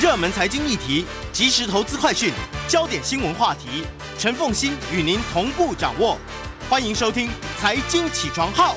热门财经议题、即时投资快讯、焦点新闻话题，陈凤欣与您同步掌握。欢迎收听《财经起床号》。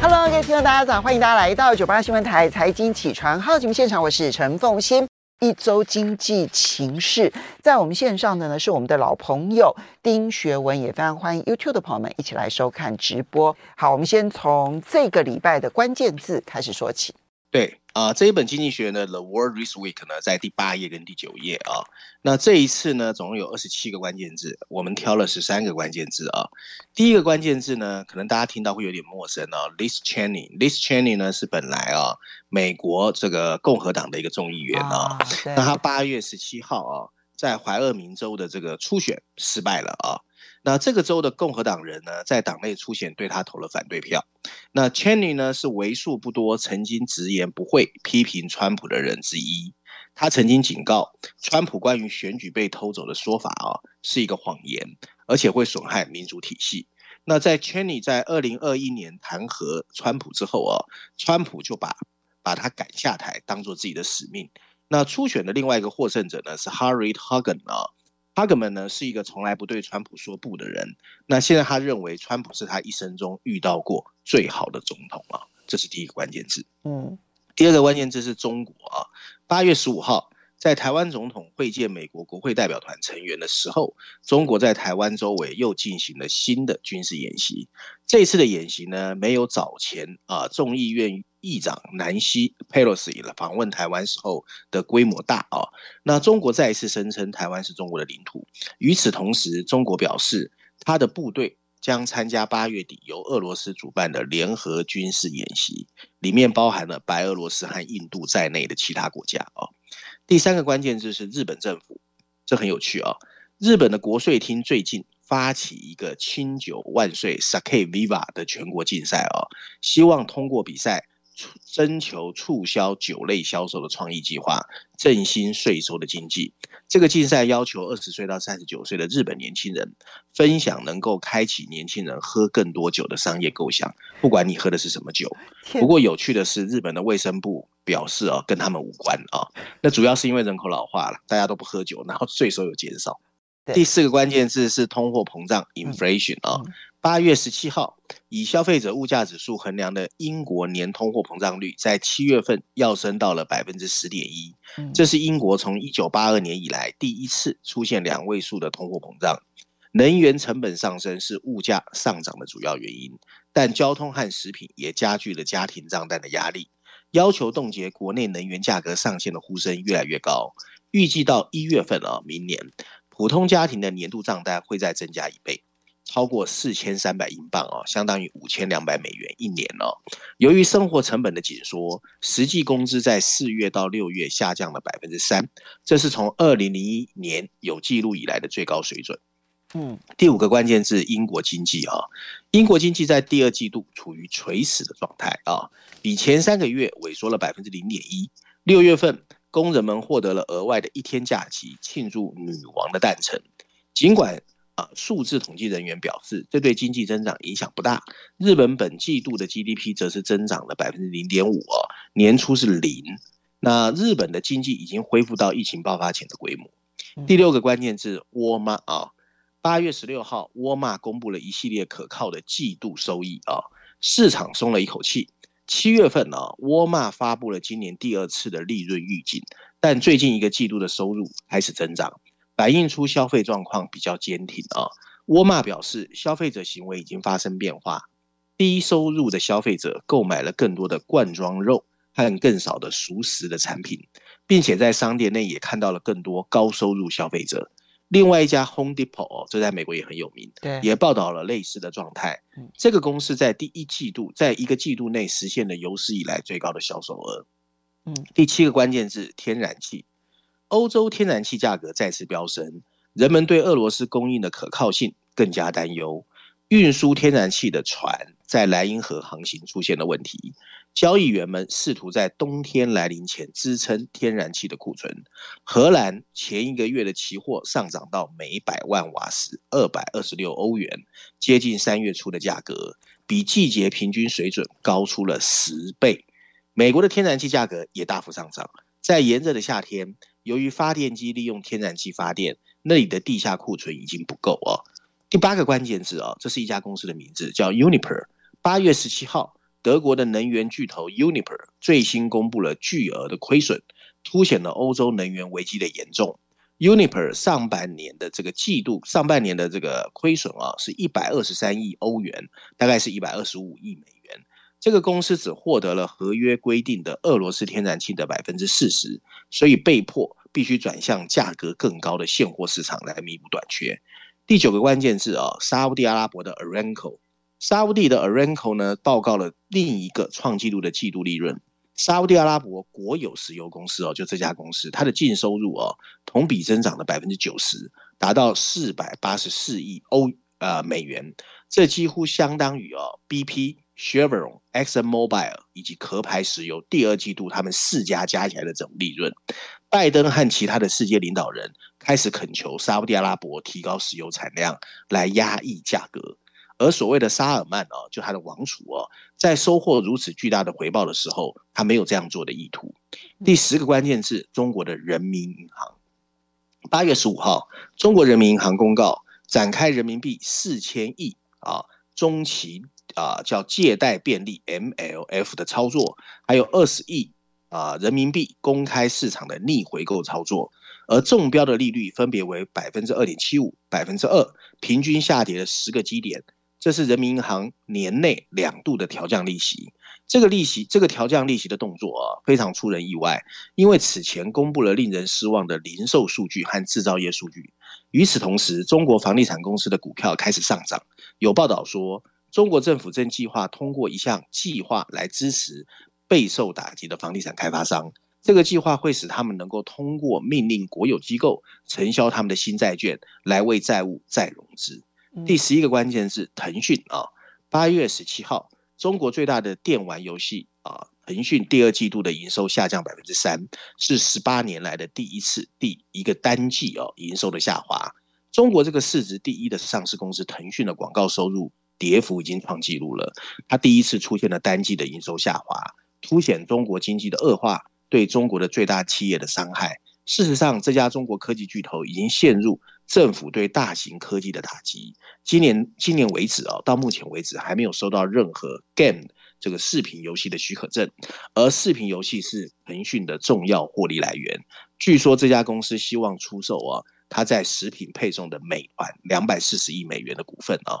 Hello，各位听众，大家早，欢迎大家来到九八新闻台《财经起床号》节目现场，我是陈凤欣。一周经济情势，在我们线上的呢是我们的老朋友丁学文，也非常欢迎 YouTube 的朋友们一起来收看直播。好，我们先从这个礼拜的关键字开始说起。对啊，这一本经济学呢，《The World This Week》呢，在第八页跟第九页啊。那这一次呢，总共有二十七个关键字，我们挑了十三个关键字啊。第一个关键字呢，可能大家听到会有点陌生啊。Liz Cheney，Liz Cheney 呢是本来啊，美国这个共和党的一个众议员啊。啊那他八月十七号啊，在怀俄明州的这个初选失败了啊。那这个州的共和党人呢，在党内初选对他投了反对票。那 Cheney 呢，是为数不多曾经直言不讳批评川普的人之一。他曾经警告川普关于选举被偷走的说法啊，是一个谎言，而且会损害民主体系。那在 Cheney 在二零二一年弹劾川普之后啊，川普就把把他赶下台当做自己的使命。那初选的另外一个获胜者呢，是 Harriet Hageman 啊。哈格曼呢是一个从来不对川普说不的人，那现在他认为川普是他一生中遇到过最好的总统啊，这是第一个关键字。嗯，第二个关键字是中国啊，八月十五号。在台湾总统会见美国国会代表团成员的时候，中国在台湾周围又进行了新的军事演习。这次的演习呢，没有早前啊众议院议长南希佩洛西访问台湾时候的规模大啊。那中国再一次声称台湾是中国的领土。与此同时，中国表示他的部队将参加八月底由俄罗斯主办的联合军事演习，里面包含了白俄罗斯和印度在内的其他国家啊。第三个关键字是日本政府，这很有趣啊！日本的国税厅最近发起一个清酒万岁 （Sake Viva） 的全国竞赛啊，希望通过比赛征求促销酒类销售的创意计划，振兴税收的经济。这个竞赛要求二十岁到三十九岁的日本年轻人分享能够开启年轻人喝更多酒的商业构想，不管你喝的是什么酒。不过有趣的是，日本的卫生部。表示啊，跟他们无关啊。那主要是因为人口老化了，大家都不喝酒，然后税收有减少。第四个关键字是通货膨胀 （inflation） 啊。八月十七号，以消费者物价指数衡量的英国年通货膨胀率在七月份要升到了百分之十点一，这是英国从一九八二年以来第一次出现两位数的通货膨胀。能源成本上升是物价上涨的主要原因，但交通和食品也加剧了家庭账单的压力。要求冻结国内能源价格上限的呼声越来越高，预计到一月份啊，明年普通家庭的年度账单会再增加一倍，超过四千三百英镑哦，相当于五千两百美元一年哦。由于生活成本的紧缩，实际工资在四月到六月下降了百分之三，这是从二零零一年有记录以来的最高水准。嗯，第五个关键字英国经济啊，英国经济在第二季度处于垂死的状态啊，比前三个月萎缩了百分之零点一。六月份，工人们获得了额外的一天假期，庆祝女王的诞辰。尽管啊，数字统计人员表示这对经济增长影响不大。日本本季度的 GDP 则是增长了百分之零点五啊，年初是零。那日本的经济已经恢复到疫情爆发前的规模。第六个关键字沃尔玛啊。八月十六号，沃尔玛公布了一系列可靠的季度收益啊，市场松了一口气。七月份呢，沃尔玛发布了今年第二次的利润预警，但最近一个季度的收入开始增长，反映出消费状况比较坚挺啊。沃尔玛表示，消费者行为已经发生变化，低收入的消费者购买了更多的罐装肉和更少的熟食的产品，并且在商店内也看到了更多高收入消费者。另外一家 Home Depot，这在美国也很有名，对，也报道了类似的状态。这个公司在第一季度，在一个季度内实现了有史以来最高的销售额。嗯，第七个关键字天然气，欧洲天然气价格再次飙升，人们对俄罗斯供应的可靠性更加担忧。运输天然气的船在莱茵河航行出现了问题。交易员们试图在冬天来临前支撑天然气的库存。荷兰前一个月的期货上涨到每百万瓦时二百二十六欧元，接近三月初的价格，比季节平均水准高出了十倍。美国的天然气价格也大幅上涨，在炎热的夏天，由于发电机利用天然气发电，那里的地下库存已经不够哦。第八个关键字哦，这是一家公司的名字，叫 Uniper。八月十七号，德国的能源巨头 Uniper 最新公布了巨额的亏损，凸显了欧洲能源危机的严重。Uniper 上半年的这个季度，上半年的这个亏损啊，是一百二十三亿欧元，大概是一百二十五亿美元。这个公司只获得了合约规定的俄罗斯天然气的百分之四十，所以被迫必须转向价格更高的现货市场来弥补短缺。第九个关键字啊，沙乌地阿拉伯的 Aramco，沙乌地的 Aramco 呢，报告了另一个创纪录的季度利润。沙乌地阿拉伯国有石油公司哦，就这家公司，它的净收入哦，同比增长了百分之九十，达到四百八十四亿欧呃美元，这几乎相当于哦 BP、Chevron、Exxon Mobil 以及壳牌石油第二季度他们四家加起来的总利润。拜登和其他的世界领导人开始恳求沙乌地阿拉伯提高石油产量，来压抑价格。而所谓的沙尔曼哦，就他的王储哦，在收获如此巨大的回报的时候，他没有这样做的意图。第十个关键字：中国的人民银行。八月十五号，中国人民银行公告展开人民币四千亿啊中期啊叫借贷便利 MLF 的操作，还有二十亿啊人民币公开市场的逆回购操作，而中标的利率分别为百分之二点七五、百分之二，平均下跌了十个基点。这是人民银行年内两度的调降利息，这个利息，这个调降利息的动作啊，非常出人意外，因为此前公布了令人失望的零售数据和制造业数据。与此同时，中国房地产公司的股票开始上涨。有报道说，中国政府正计划通过一项计划来支持备受打击的房地产开发商。这个计划会使他们能够通过命令国有机构承销他们的新债券，来为债务再融资。第十一个关键是腾讯啊，八月十七号，中国最大的电玩游戏啊，腾讯第二季度的营收下降百分之三，是十八年来的第一次第一个单季哦，营收的下滑。中国这个市值第一的上市公司腾讯的广告收入跌幅已经创纪录了，它第一次出现了单季的营收下滑，凸显中国经济的恶化对中国的最大企业的伤害。事实上，这家中国科技巨头已经陷入政府对大型科技的打击。今年今年为止啊，到目前为止还没有收到任何 game 这个视频游戏的许可证，而视频游戏是腾讯的重要获利来源。据说这家公司希望出售啊，它在食品配送的美团两百四十亿美元的股份啊。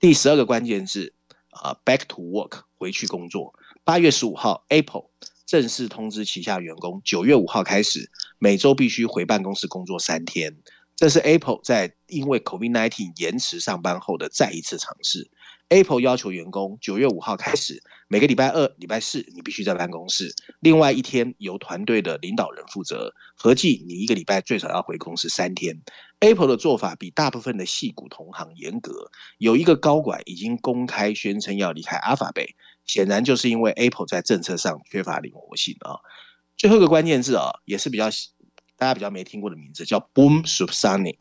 第十二个关键字啊，back to work 回去工作。八月十五号，Apple。正式通知旗下员工，九月五号开始，每周必须回办公室工作三天。这是 Apple 在因为 COVID-19 延迟上班后的再一次尝试。Apple 要求员工九月五号开始，每个礼拜二、礼拜四你必须在办公室，另外一天由团队的领导人负责。合计你一个礼拜最少要回公司三天。Apple 的做法比大部分的矽谷同行严格，有一个高管已经公开宣称要离开 Alphabet。显然就是因为 Apple 在政策上缺乏灵活性啊。最后一个关键字啊，也是比较大家比较没听过的名字，叫 Boom Supersonic。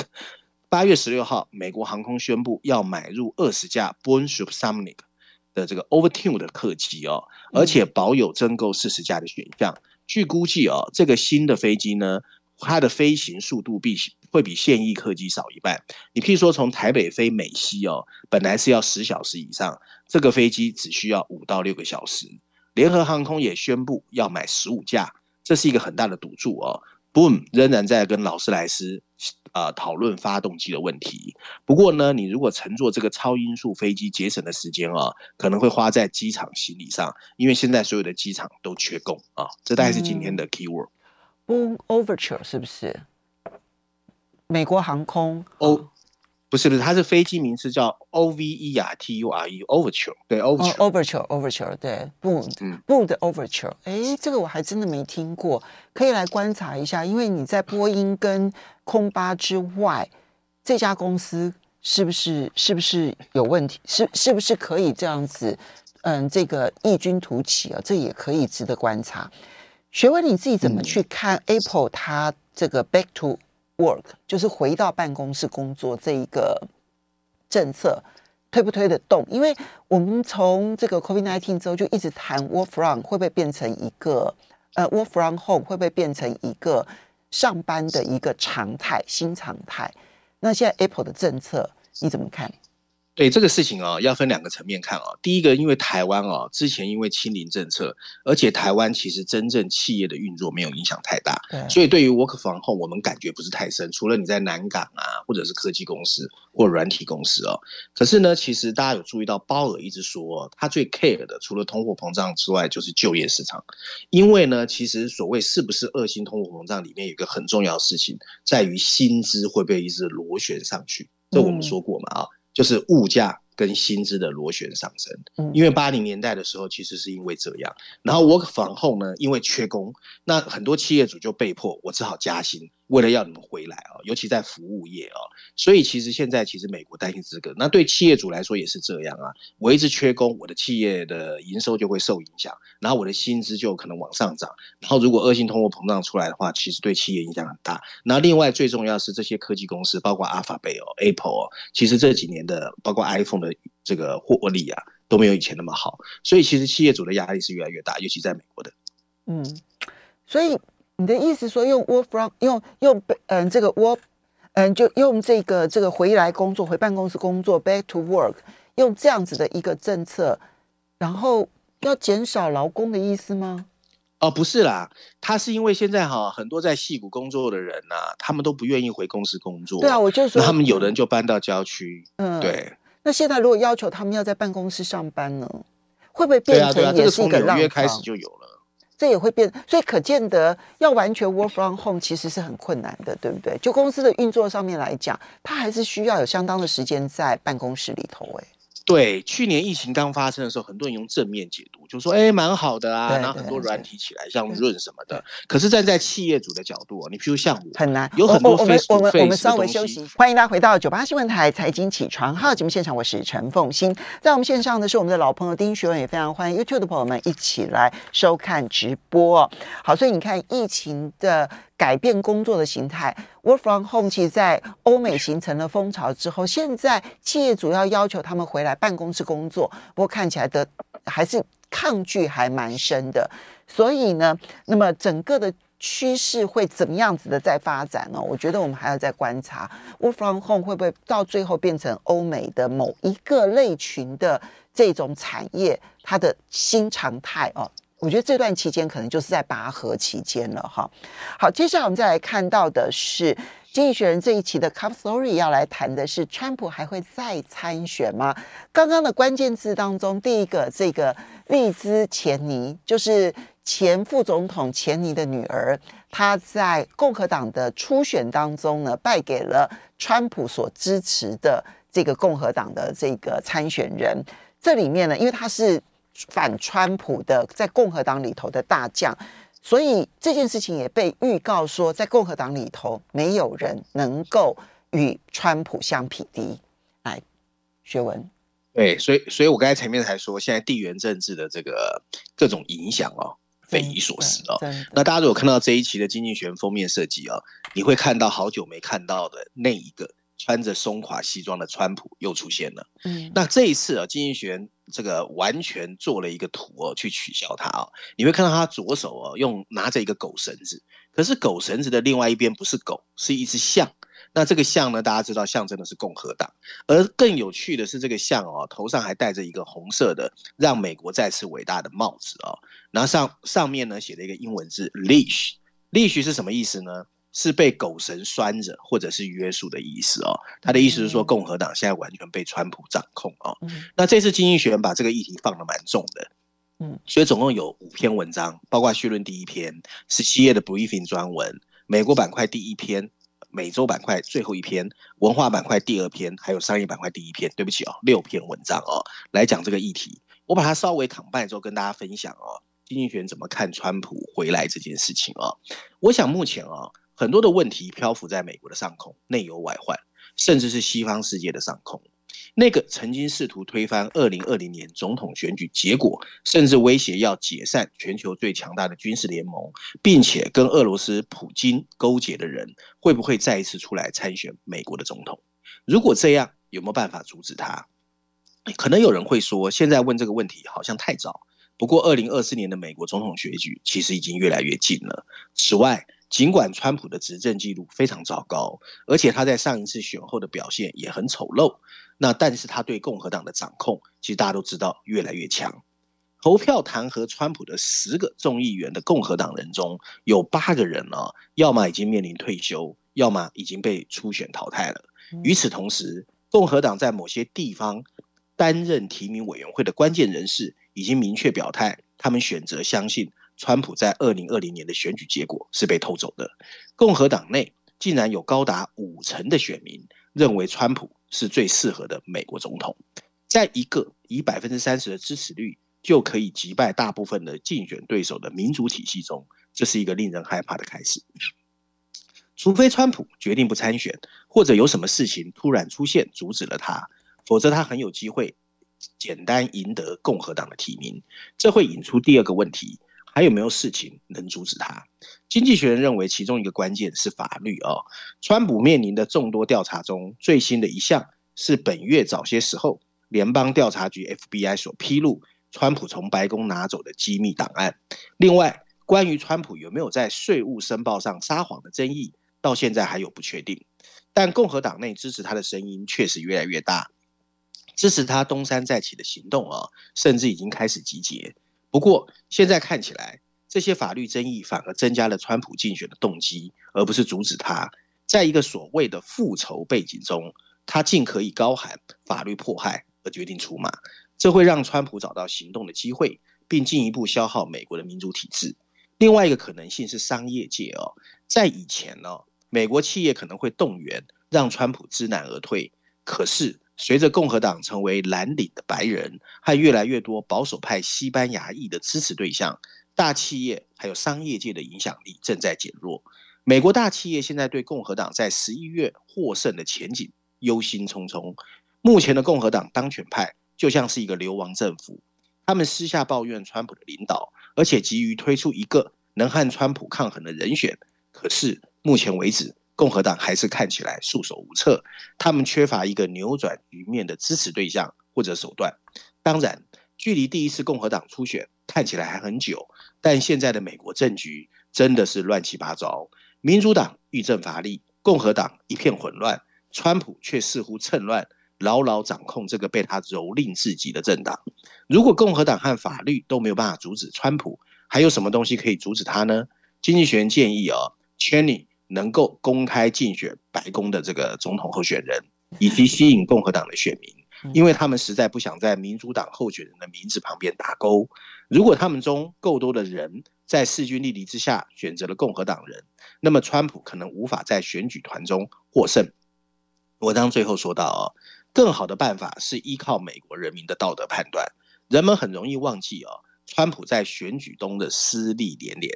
八月十六号，美国航空宣布要买入二十架 Boom Supersonic 的这个 Overtune 的客机哦，而且保有增购四十架的选项。据估计哦，这个新的飞机呢，它的飞行速度比会比现役客机少一半。你譬如说从台北飞美西哦，本来是要十小时以上，这个飞机只需要五到六个小时。联合航空也宣布要买十五架，这是一个很大的赌注哦。Boom 仍然在跟劳斯莱斯啊、呃、讨论发动机的问题。不过呢，你如果乘坐这个超音速飞机，节省的时间啊、哦，可能会花在机场行李上，因为现在所有的机场都缺工啊。这大概是今天的 keyword。Boom Overture 是不是？美国航空哦，不是不是，它是飞机名字叫 O V E R T U R E Overture，对 Overture，Overture Overture，对 Boom，嗯，Boom 的 Overture，哎，这个我还真的没听过，可以来观察一下，因为你在波音跟空巴之外，这家公司是不是是不是有问题？是是不是可以这样子？嗯，这个异军突起啊，这也可以值得观察。学文，你自己怎么去看 Apple 它这个 Back to work 就是回到办公室工作这一个政策推不推得动？因为我们从这个 COVID-19 之后就一直谈 work from 会不会变成一个呃，work from home 会不会变成一个上班的一个常态、新常态？那现在 Apple 的政策你怎么看？对这个事情啊，要分两个层面看啊。第一个，因为台湾啊，之前因为清零政策，而且台湾其实真正企业的运作没有影响太大，所以对于 work from home 我们感觉不是太深。除了你在南港啊，或者是科技公司或软体公司哦。可是呢，其实大家有注意到，鲍尔一直说，他最 care 的除了通货膨胀之外，就是就业市场。因为呢，其实所谓是不是恶性通货膨胀里面有一个很重要的事情，在于薪资会不会一直螺旋上去。这我们说过嘛啊。就是物价跟薪资的螺旋上升，因为八零年代的时候其实是因为这样，然后 work from home 呢，因为缺工，那很多企业主就被迫我只好加薪。为了要你们回来啊，尤其在服务业啊，所以其实现在其实美国担心这个，那对企业主来说也是这样啊。我一直缺工，我的企业的营收就会受影响，然后我的薪资就可能往上涨。然后如果恶性通货膨胀出来的话，其实对企业影响很大。那另外最重要是这些科技公司，包括 Alphabet 哦、Apple 哦，其实这几年的包括 iPhone 的这个获利啊都没有以前那么好，所以其实企业主的压力是越来越大，尤其在美国的。嗯，所以。你的意思说用 work from 用用嗯这个 work 嗯就用这个这个回来工作回办公室工作 back to work 用这样子的一个政策，然后要减少劳工的意思吗？哦，不是啦，他是因为现在哈很多在戏谷工作的人呐、啊，他们都不愿意回公司工作。对啊，我就说他们有的人就搬到郊区。嗯，对。那现在如果要求他们要在办公室上班呢，会不会变成也是一个浪潮？约开始就有了。这也会变，所以可见得要完全 work from home 其实是很困难的，对不对？就公司的运作上面来讲，它还是需要有相当的时间在办公室里头，哎。对，去年疫情刚发生的时候，很多人用正面解读，就说哎，蛮好的啊，然后很多软体起来，像润什么的。可是站在企业主的角度，你譬如像我，很难，有很多。我们我们我们稍微休息，欢迎大家回到九八新闻台财经起床号节目现场，我是陈凤欣。在我们线上的是我们的老朋友丁学文，也非常欢迎 YouTube 的朋友们一起来收看直播。好，所以你看疫情的。改变工作的形态，work from home，其实在欧美形成了风潮之后，现在企业主要要求他们回来办公室工作，不过看起来的还是抗拒还蛮深的。所以呢，那么整个的趋势会怎么样子的在发展呢？我觉得我们还要再观察，work from home 会不会到最后变成欧美的某一个类群的这种产业它的新常态哦。我觉得这段期间可能就是在拔河期间了哈。好，接下来我们再来看到的是《经济学人》这一期的 Cover Story，要来谈的是川普还会再参选吗？刚刚的关键字当中，第一个这个利兹·钱尼，就是前副总统钱尼的女儿，她在共和党的初选当中呢，败给了川普所支持的这个共和党的这个参选人。这里面呢，因为她是。反川普的在共和党里头的大将，所以这件事情也被预告说，在共和党里头没有人能够与川普相匹敌。来，学文，对，所以，所以我刚才前面才说，现在地缘政治的这个各种影响哦，匪夷所思哦。那大家如果看到这一期的《经济学人》封面设计哦，你会看到好久没看到的那一个。穿着松垮西装的川普又出现了。嗯，那这一次啊，金英璇这个完全做了一个图哦，去取消他哦。你会看到他左手哦，用拿着一个狗绳子，可是狗绳子的另外一边不是狗，是一只象。那这个象呢，大家知道象征的是共和党。而更有趣的是，这个象哦，头上还戴着一个红色的“让美国再次伟大”的帽子哦。然后上上面呢写了一个英文字 “leash”，leash 是什么意思呢？是被狗绳拴着，或者是约束的意思哦。他的意思是说，共和党现在完全被川普掌控哦。那这次经济学人把这个议题放得蛮重的，嗯，所以总共有五篇文章，包括序论第一篇，十七页的 briefing 专文，美国板块第一篇，美洲板块最后一篇，文化板块第二篇，还有商业板块第一篇。对不起哦，六篇文章哦，来讲这个议题。我把它稍微 combine 之后跟大家分享哦，经济学人怎么看川普回来这件事情哦。我想目前哦。很多的问题漂浮在美国的上空，内忧外患，甚至是西方世界的上空。那个曾经试图推翻二零二零年总统选举结果，甚至威胁要解散全球最强大的军事联盟，并且跟俄罗斯普京勾结的人，会不会再一次出来参选美国的总统？如果这样，有没有办法阻止他？可能有人会说，现在问这个问题好像太早。不过，二零二四年的美国总统选举其实已经越来越近了。此外，尽管川普的执政记录非常糟糕，而且他在上一次选后的表现也很丑陋，那但是他对共和党的掌控，其实大家都知道越来越强。投票弹劾川普的十个众议员的共和党人中，有八个人呢、啊，要么已经面临退休，要么已经被初选淘汰了。与此同时，共和党在某些地方担任提名委员会的关键人士。已经明确表态，他们选择相信川普在二零二零年的选举结果是被偷走的。共和党内竟然有高达五成的选民认为川普是最适合的美国总统。在一个以百分之三十的支持率就可以击败大部分的竞选对手的民主体系中，这是一个令人害怕的开始。除非川普决定不参选，或者有什么事情突然出现阻止了他，否则他很有机会。简单赢得共和党的提名，这会引出第二个问题：还有没有事情能阻止他？经济学人认为，其中一个关键是法律哦。川普面临的众多调查中，最新的一项是本月早些时候，联邦调查局 FBI 所披露，川普从白宫拿走的机密档案。另外，关于川普有没有在税务申报上撒谎的争议，到现在还有不确定。但共和党内支持他的声音确实越来越大。支持他东山再起的行动啊，甚至已经开始集结。不过现在看起来，这些法律争议反而增加了川普竞选的动机，而不是阻止他。在一个所谓的复仇背景中，他竟可以高喊法律迫害而决定出马，这会让川普找到行动的机会，并进一步消耗美国的民主体制。另外一个可能性是商业界哦，在以前呢，美国企业可能会动员让川普知难而退，可是。随着共和党成为蓝领的白人和越来越多保守派西班牙裔的支持对象，大企业还有商业界的影响力正在减弱。美国大企业现在对共和党在十一月获胜的前景忧心忡忡。目前的共和党当权派就像是一个流亡政府，他们私下抱怨川普的领导，而且急于推出一个能和川普抗衡的人选。可是目前为止，共和党还是看起来束手无策，他们缺乏一个扭转局面的支持对象或者手段。当然，距离第一次共和党初选看起来还很久，但现在的美国政局真的是乱七八糟。民主党欲政乏力，共和党一片混乱，川普却似乎趁乱牢牢掌控这个被他蹂躏至极的政党。如果共和党和法律都没有办法阻止川普，还有什么东西可以阻止他呢？经济学人建议啊，Cheney 能够公开竞选白宫的这个总统候选人，以及吸引共和党的选民，因为他们实在不想在民主党候选人的名字旁边打勾。如果他们中够多的人在势均力敌之下选择了共和党人，那么川普可能无法在选举团中获胜。文章最后说到哦，更好的办法是依靠美国人民的道德判断。人们很容易忘记哦，川普在选举中的失利连连，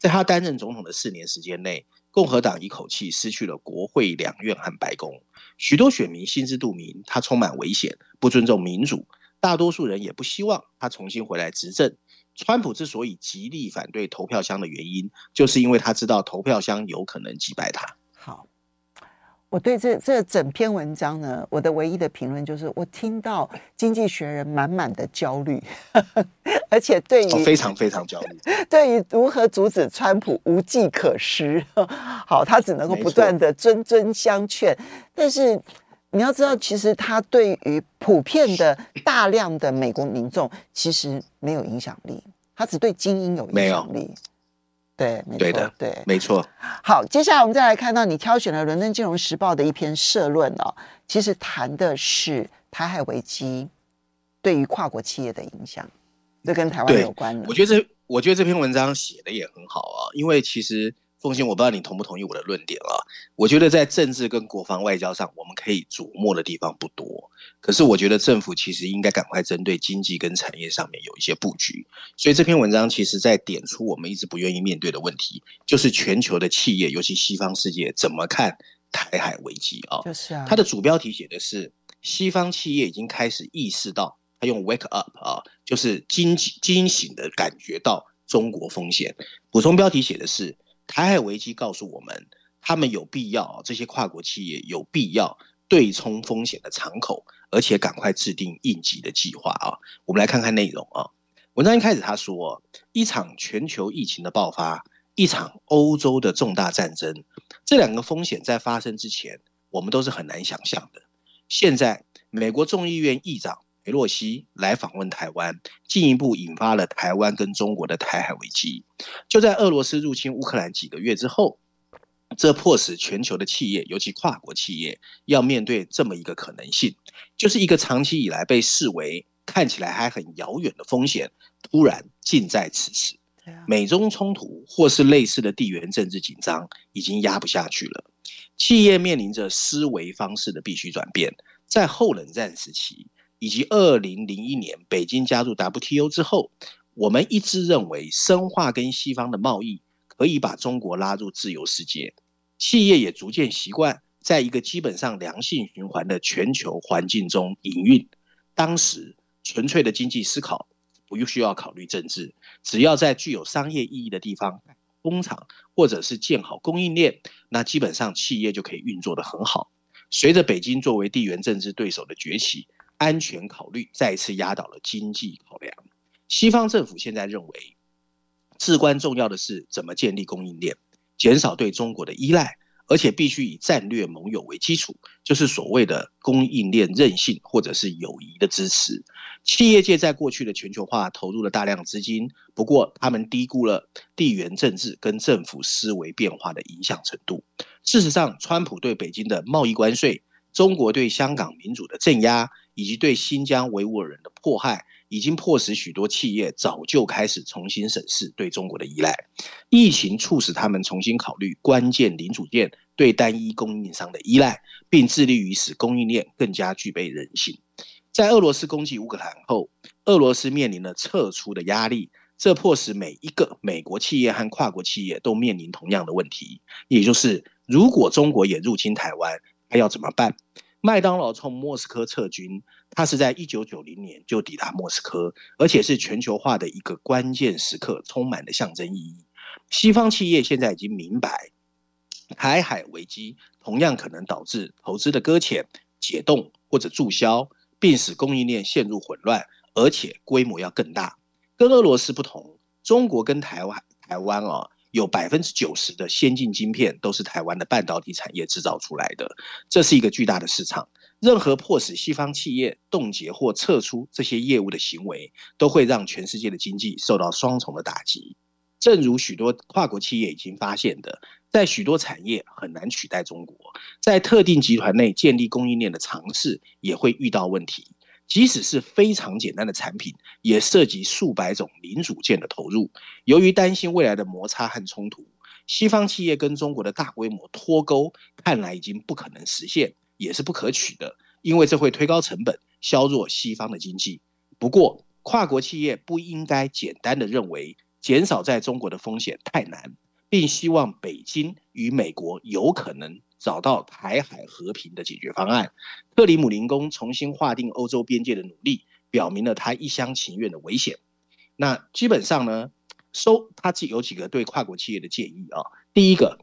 在他担任总统的四年时间内。共和党一口气失去了国会两院和白宫，许多选民心知肚明，他充满危险，不尊重民主。大多数人也不希望他重新回来执政。川普之所以极力反对投票箱的原因，就是因为他知道投票箱有可能击败他。好。我对这这整篇文章呢，我的唯一的评论就是，我听到《经济学人》满满的焦虑，而且对于、哦、非常非常焦虑，对于如何阻止川普无计可施。好，他只能够不断的谆谆相劝，但是你要知道，其实他对于普遍的 大量的美国民众其实没有影响力，他只对精英有影响力。对，没错，对没错。好，接下来我们再来看到你挑选了《伦敦金融时报》的一篇社论哦，其实谈的是台海危机对于跨国企业的影响，这跟台湾有关的。我觉得这，我觉得这篇文章写的也很好啊，因为其实。凤馨，我不知道你同不同意我的论点啊？我觉得在政治跟国防外交上，我们可以琢磨的地方不多。可是我觉得政府其实应该赶快针对经济跟产业上面有一些布局。所以这篇文章其实在点出我们一直不愿意面对的问题，就是全球的企业，尤其西方世界怎么看台海危机啊？就是啊。它的主标题写的是西方企业已经开始意识到，他用 wake up 啊，就是惊惊醒的感觉到中国风险。补充标题写的是。台海危机告诉我们，他们有必要，这些跨国企业有必要对冲风险的敞口，而且赶快制定应急的计划啊！我们来看看内容啊。文章一开始他说，一场全球疫情的爆发，一场欧洲的重大战争，这两个风险在发生之前，我们都是很难想象的。现在，美国众议院议长裴洛西来访问台湾，进一步引发了台湾跟中国的台海危机。就在俄罗斯入侵乌克兰几个月之后，这迫使全球的企业，尤其跨国企业，要面对这么一个可能性，就是一个长期以来被视为看起来还很遥远的风险，突然近在咫尺。美中冲突或是类似的地缘政治紧张，已经压不下去了。企业面临着思维方式的必须转变，在后冷战时期以及二零零一年北京加入 WTO 之后，我们一致认为深化跟西方的贸易可以把中国拉入自由世界，企业也逐渐习惯在一个基本上良性循环的全球环境中营运。当时纯粹的经济思考不需要考虑政治，只要在具有商业意义的地方。工厂或者是建好供应链，那基本上企业就可以运作得很好。随着北京作为地缘政治对手的崛起，安全考虑再次压倒了经济考量。西方政府现在认为，至关重要的是怎么建立供应链，减少对中国的依赖。而且必须以战略盟友为基础，就是所谓的供应链韧性或者是友谊的支持。企业界在过去的全球化投入了大量资金，不过他们低估了地缘政治跟政府思维变化的影响程度。事实上，川普对北京的贸易关税、中国对香港民主的镇压，以及对新疆维吾尔人的迫害。已经迫使许多企业早就开始重新审视对中国的依赖。疫情促使他们重新考虑关键零组件对单一供应商的依赖，并致力于使供应链更加具备韧性。在俄罗斯攻击乌克兰后，俄罗斯面临了撤出的压力，这迫使每一个美国企业和跨国企业都面临同样的问题，也就是如果中国也入侵台湾，还要怎么办？麦当劳从莫斯科撤军，它是在一九九零年就抵达莫斯科，而且是全球化的一个关键时刻，充满了象征意义。西方企业现在已经明白，台海危机同样可能导致投资的搁浅、解冻或者注销，并使供应链陷入混乱，而且规模要更大。跟俄罗斯不同，中国跟台湾台湾哦。有百分之九十的先进晶片都是台湾的半导体产业制造出来的，这是一个巨大的市场。任何迫使西方企业冻结或撤出这些业务的行为，都会让全世界的经济受到双重的打击。正如许多跨国企业已经发现的，在许多产业很难取代中国，在特定集团内建立供应链的尝试也会遇到问题。即使是非常简单的产品，也涉及数百种零组件的投入。由于担心未来的摩擦和冲突，西方企业跟中国的大规模脱钩，看来已经不可能实现，也是不可取的，因为这会推高成本，削弱西方的经济。不过，跨国企业不应该简单的认为减少在中国的风险太难，并希望北京与美国有可能。找到台海和平的解决方案。克里姆林宫重新划定欧洲边界的努力，表明了他一厢情愿的危险。那基本上呢，收他自己有几个对跨国企业的建议啊。第一个，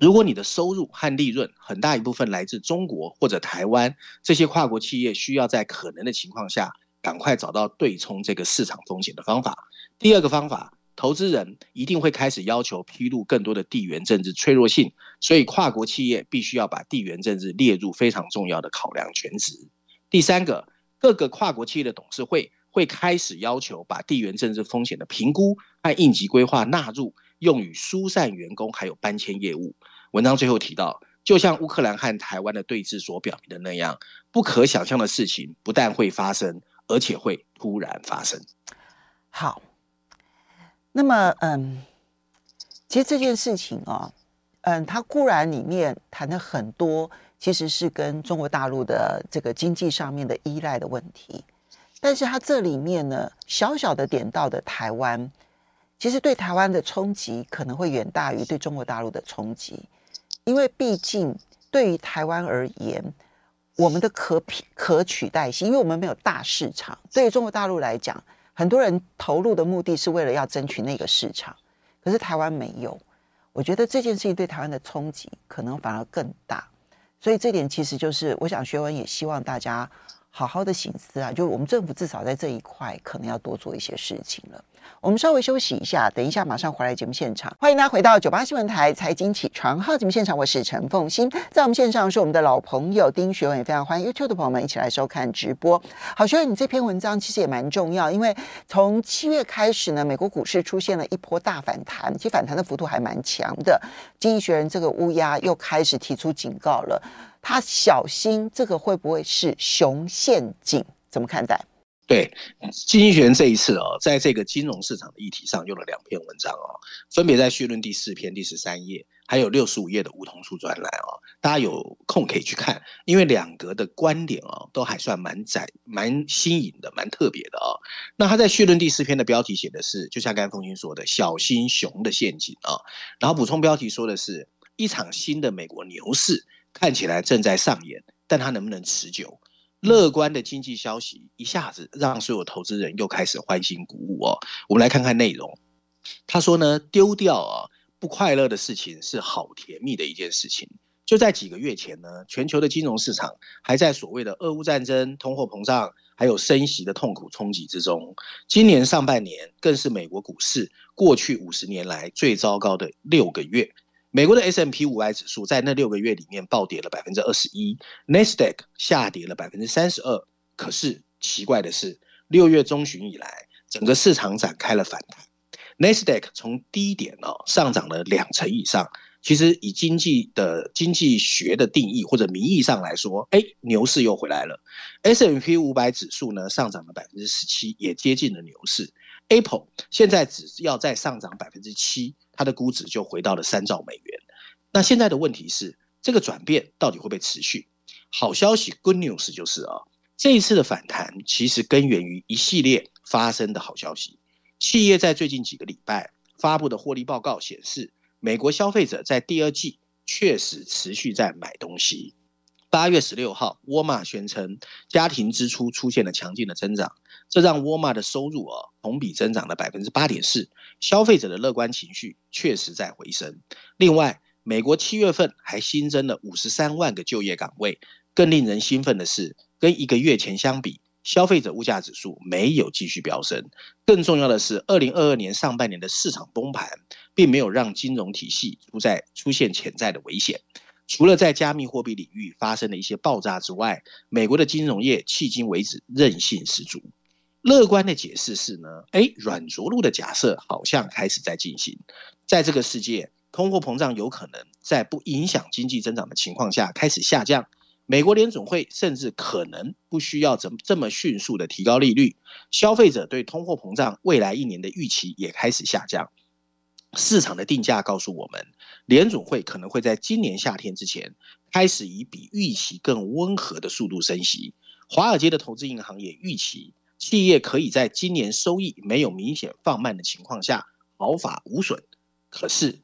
如果你的收入和利润很大一部分来自中国或者台湾，这些跨国企业需要在可能的情况下，赶快找到对冲这个市场风险的方法。第二个方法。投资人一定会开始要求披露更多的地缘政治脆弱性，所以跨国企业必须要把地缘政治列入非常重要的考量权值。第三个，各个跨国企业的董事会会开始要求把地缘政治风险的评估和应急规划纳入，用于疏散员工还有搬迁业务。文章最后提到，就像乌克兰和台湾的对峙所表明的那样，不可想象的事情不但会发生，而且会突然发生。好。那么，嗯，其实这件事情啊，嗯，它固然里面谈的很多，其实是跟中国大陆的这个经济上面的依赖的问题，但是它这里面呢，小小的点到的台湾，其实对台湾的冲击可能会远大于对中国大陆的冲击，因为毕竟对于台湾而言，我们的可可取代性，因为我们没有大市场，对于中国大陆来讲。很多人投入的目的是为了要争取那个市场，可是台湾没有。我觉得这件事情对台湾的冲击可能反而更大，所以这点其实就是我想学文也希望大家好好的省思啊，就我们政府至少在这一块可能要多做一些事情了。我们稍微休息一下，等一下马上回来节目现场。欢迎大家回到九八新闻台财经起床号节目现场，我是陈凤欣，在我们线上是我们的老朋友丁学文，也非常欢迎 YouTube 的朋友们一起来收看直播。好，学文，你这篇文章其实也蛮重要，因为从七月开始呢，美国股市出现了一波大反弹，其实反弹的幅度还蛮强的。经济学人这个乌鸦又开始提出警告了，他小心这个会不会是熊陷阱？怎么看待？对，经济学人这一次哦，在这个金融市场的议题上用了两篇文章哦，分别在序论第四篇第十三页，还有六十五页的梧桐树专栏哦，大家有空可以去看，因为两个的观点哦，都还算蛮窄、蛮新颖的、蛮特别的哦。那他在序论第四篇的标题写的是，就像刚才凤馨说的，小心熊的陷阱啊、哦，然后补充标题说的是一场新的美国牛市看起来正在上演，但它能不能持久？乐观的经济消息一下子让所有投资人又开始欢欣鼓舞哦。我们来看看内容。他说呢，丢掉啊不快乐的事情是好甜蜜的一件事情。就在几个月前呢，全球的金融市场还在所谓的俄乌战争、通货膨胀还有升息的痛苦冲击之中。今年上半年更是美国股市过去五十年来最糟糕的六个月。美国的 S M P 五百指数在那六个月里面暴跌了百分之二十一，NASDAQ 下跌了百分之三十二。可是奇怪的是，六月中旬以来，整个市场展开了反弹，NASDAQ 从低点哦上涨了两成以上。其实以经济的经济学的定义或者名义上来说，哎，牛市又回来了。S M P 五百指数呢上涨了百分之十七，也接近了牛市。Apple 现在只要再上涨百分之七。它的估值就回到了三兆美元。那现在的问题是，这个转变到底会不会持续？好消息，Good news 就是啊，这一次的反弹其实根源于一系列发生的好消息。企业在最近几个礼拜发布的获利报告显示，美国消费者在第二季确实持续在买东西。八月十六号，沃尔玛宣称家庭支出出现了强劲的增长，这让沃尔玛的收入啊同比增长了百分之八点四，消费者的乐观情绪确实在回升。另外，美国七月份还新增了五十三万个就业岗位，更令人兴奋的是，跟一个月前相比，消费者物价指数没有继续飙升。更重要的是，二零二二年上半年的市场崩盘，并没有让金融体系出在出现潜在的危险。除了在加密货币领域发生了一些爆炸之外，美国的金融业迄今为止韧性十足。乐观的解释是呢，哎，软着陆的假设好像开始在进行。在这个世界，通货膨胀有可能在不影响经济增长的情况下开始下降。美国联总会甚至可能不需要这么这么迅速的提高利率。消费者对通货膨胀未来一年的预期也开始下降。市场的定价告诉我们，联准会可能会在今年夏天之前开始以比预期更温和的速度升息。华尔街的投资银行也预期，企业可以在今年收益没有明显放慢的情况下毫发无损。可是，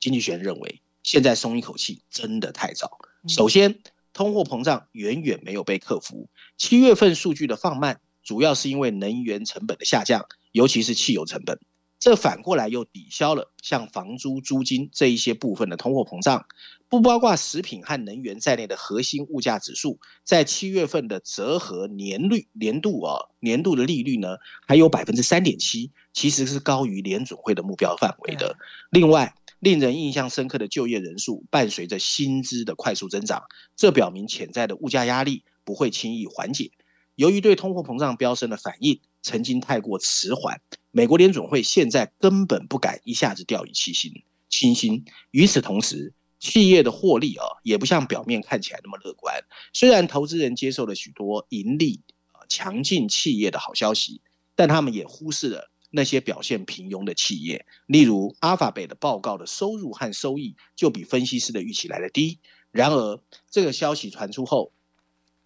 经济学人认为，现在松一口气真的太早。首先，通货膨胀远远没有被克服，七月份数据的放慢主要是因为能源成本的下降，尤其是汽油成本。这反过来又抵消了像房租、租金这一些部分的通货膨胀，不包括食品和能源在内的核心物价指数，在七月份的折合年率年度啊年度的利率呢，还有百分之三点七，其实是高于联准会的目标范围的。另外，令人印象深刻的就业人数伴随着薪资的快速增长，这表明潜在的物价压力不会轻易缓解。由于对通货膨胀飙升的反应曾经太过迟缓，美国联准会现在根本不敢一下子掉以轻心。轻心。与此同时，企业的获利啊，也不像表面看起来那么乐观。虽然投资人接受了许多盈利啊强劲企业的好消息，但他们也忽视了那些表现平庸的企业。例如，Alphabet 的报告的收入和收益就比分析师的预期来得低。然而，这个消息传出后，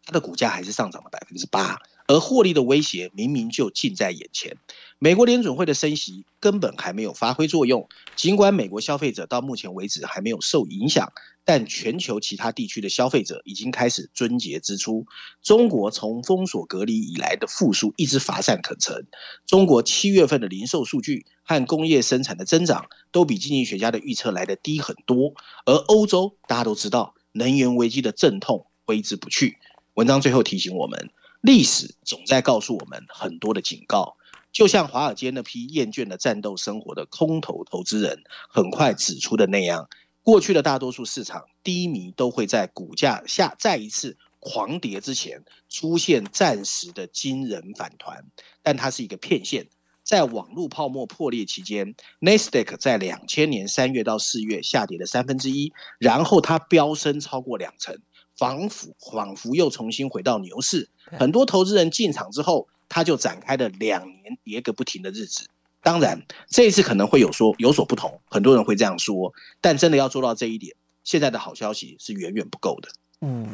它的股价还是上涨了百分之八，而获利的威胁明明就近在眼前。美国联准会的升息根本还没有发挥作用，尽管美国消费者到目前为止还没有受影响，但全球其他地区的消费者已经开始撙节支出。中国从封锁隔离以来的复苏一直乏善可陈，中国七月份的零售数据和工业生产的增长都比经济学家的预测来得低很多，而欧洲大家都知道，能源危机的阵痛挥之不去。文章最后提醒我们，历史总在告诉我们很多的警告，就像华尔街那批厌倦了战斗生活的空头投资人很快指出的那样，过去的大多数市场低迷都会在股价下再一次狂跌之前出现暂时的惊人反弹，但它是一个骗线。在网络泡沫破裂期间，Nasdaq 在两千年三月到四月下跌了三分之一，然后它飙升超过两成，仿佛仿佛又重新回到牛市。很多投资人进场之后，他就展开了两年跌个不停的日子。当然，这一次可能会有说有所不同，很多人会这样说，但真的要做到这一点，现在的好消息是远远不够的。嗯，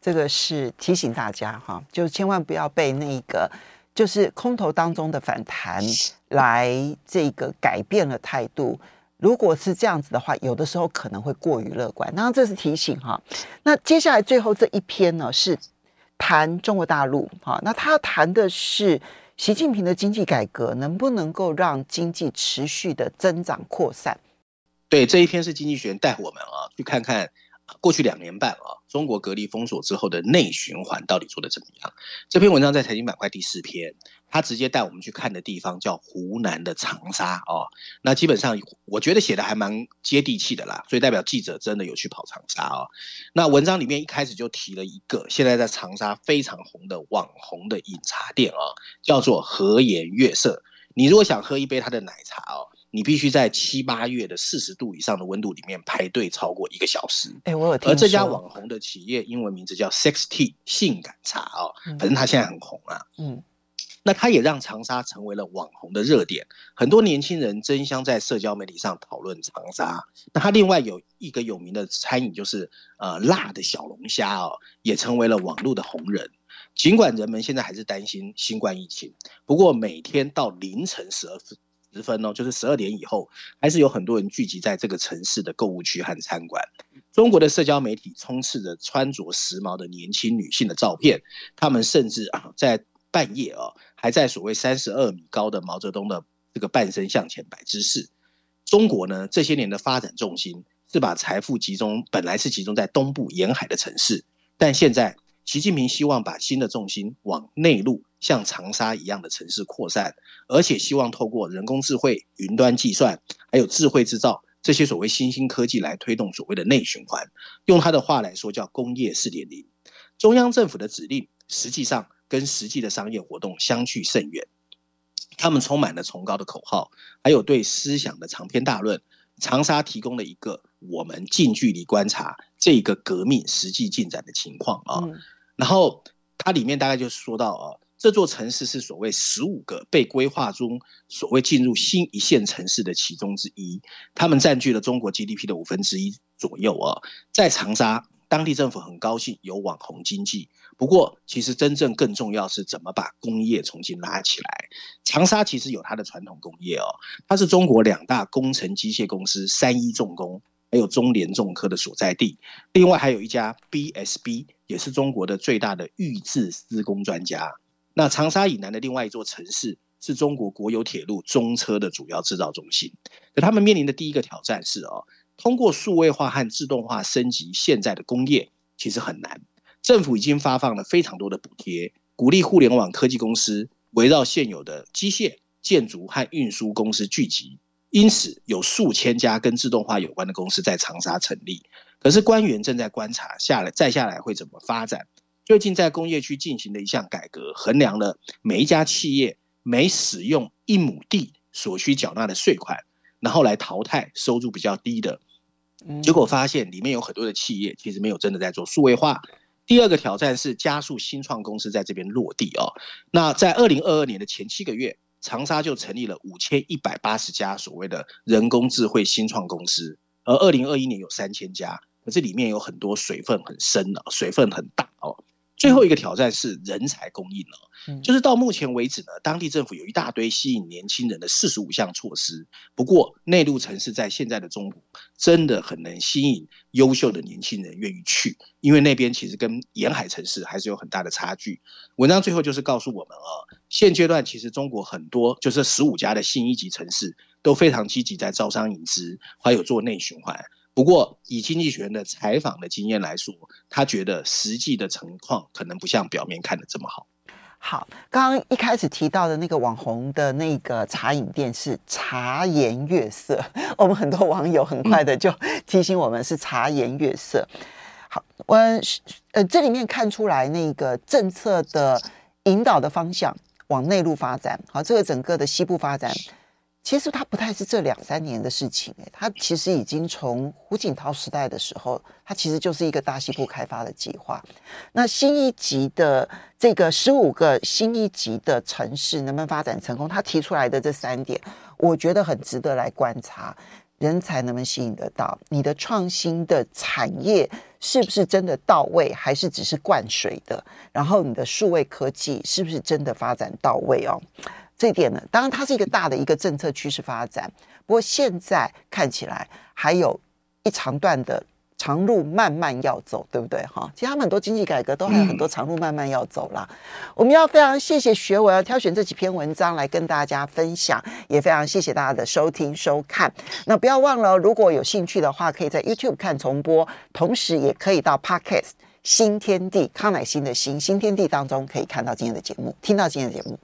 这个是提醒大家哈，就千万不要被那个。就是空头当中的反弹，来这个改变了态度。如果是这样子的话，有的时候可能会过于乐观。当然这是提醒哈。那接下来最后这一篇呢，是谈中国大陆哈。那他谈的是习近平的经济改革能不能够让经济持续的增长扩散？对，这一篇是经济学人带我们啊去看看。过去两年半啊，中国隔离封锁之后的内循环到底做得怎么样？这篇文章在财经板块第四篇，他直接带我们去看的地方叫湖南的长沙哦。那基本上我觉得写的还蛮接地气的啦，所以代表记者真的有去跑长沙哦。那文章里面一开始就提了一个现在在长沙非常红的网红的饮茶店啊，叫做和颜悦色。你如果想喝一杯他的奶茶哦。你必须在七八月的四十度以上的温度里面排队超过一个小时。哎，我有听。而这家网红的企业英文名字叫 Sex Tea 性感茶哦，反正它现在很红啊。嗯，那它也让长沙成为了网红的热点，很多年轻人争相在社交媒体上讨论长沙。那它另外有一个有名的餐饮就是呃辣的小龙虾哦，也成为了网络的红人。尽管人们现在还是担心新冠疫情，不过每天到凌晨十二十分哦，就是十二点以后，还是有很多人聚集在这个城市的购物区和餐馆。中国的社交媒体充斥着穿着时髦的年轻女性的照片，她们甚至啊在半夜啊还在所谓三十二米高的毛泽东的这个半身向前摆姿势。中国呢这些年的发展重心是把财富集中，本来是集中在东部沿海的城市，但现在。习近平希望把新的重心往内陆，像长沙一样的城市扩散，而且希望透过人工智慧、云端计算，还有智慧制造这些所谓新兴科技来推动所谓的内循环。用他的话来说，叫工业四点零。中央政府的指令实际上跟实际的商业活动相去甚远，他们充满了崇高的口号，还有对思想的长篇大论。长沙提供了一个我们近距离观察这个革命实际进展的情况啊。嗯然后它里面大概就说到啊，这座城市是所谓十五个被规划中所谓进入新一线城市的其中之一，他们占据了中国 GDP 的五分之一左右啊。在长沙，当地政府很高兴有网红经济，不过其实真正更重要是怎么把工业重新拉起来。长沙其实有它的传统工业哦，它是中国两大工程机械公司三一重工。还有中联重科的所在地，另外还有一家 BSB，也是中国的最大的预制施工专家。那长沙以南的另外一座城市，是中国国有铁路中车的主要制造中心。那他们面临的第一个挑战是哦，通过数位化和自动化升级现在的工业，其实很难。政府已经发放了非常多的补贴，鼓励互联网科技公司围绕现有的机械、建筑和运输公司聚集。因此，有数千家跟自动化有关的公司在长沙成立。可是，官员正在观察下来，再下来会怎么发展。最近在工业区进行的一项改革，衡量了每一家企业每使用一亩地所需缴纳的税款，然后来淘汰收入比较低的。结果发现，里面有很多的企业其实没有真的在做数位化。第二个挑战是加速新创公司在这边落地哦。那在二零二二年的前七个月。长沙就成立了五千一百八十家所谓的人工智慧新创公司，而二零二一年有三千家，可是里面有很多水分很深的，水分很大哦。最后一个挑战是人才供应了，嗯，就是到目前为止呢，当地政府有一大堆吸引年轻人的四十五项措施。不过内陆城市在现在的中国真的很能吸引优秀的年轻人愿意去，因为那边其实跟沿海城市还是有很大的差距。文章最后就是告诉我们啊，现阶段其实中国很多就是十五家的新一级城市都非常积极在招商引资，还有做内循环。不过，以经济学人的采访的经验来说，他觉得实际的情况可能不像表面看的这么好。好，刚刚一开始提到的那个网红的那个茶饮店是茶颜悦色，我们很多网友很快的就提醒我们是茶颜悦色。好，我呃这里面看出来那个政策的引导的方向往内陆发展，好，这个整个的西部发展。其实它不太是这两三年的事情，哎，它其实已经从胡锦涛时代的时候，它其实就是一个大西部开发的计划。那新一级的这个十五个新一级的城市能不能发展成功？他提出来的这三点，我觉得很值得来观察：人才能不能吸引得到？你的创新的产业是不是真的到位，还是只是灌水的？然后你的数位科技是不是真的发展到位哦？这一点呢，当然它是一个大的一个政策趋势发展，不过现在看起来还有一长段的长路慢慢要走，对不对？哈，其实他们很多经济改革都还有很多长路慢慢要走啦。嗯、我们要非常谢谢学文要挑选这几篇文章来跟大家分享，也非常谢谢大家的收听收看。那不要忘了，如果有兴趣的话，可以在 YouTube 看重播，同时也可以到 Podcast 新天地康乃馨的新新天地当中可以看到今天的节目，听到今天的节目。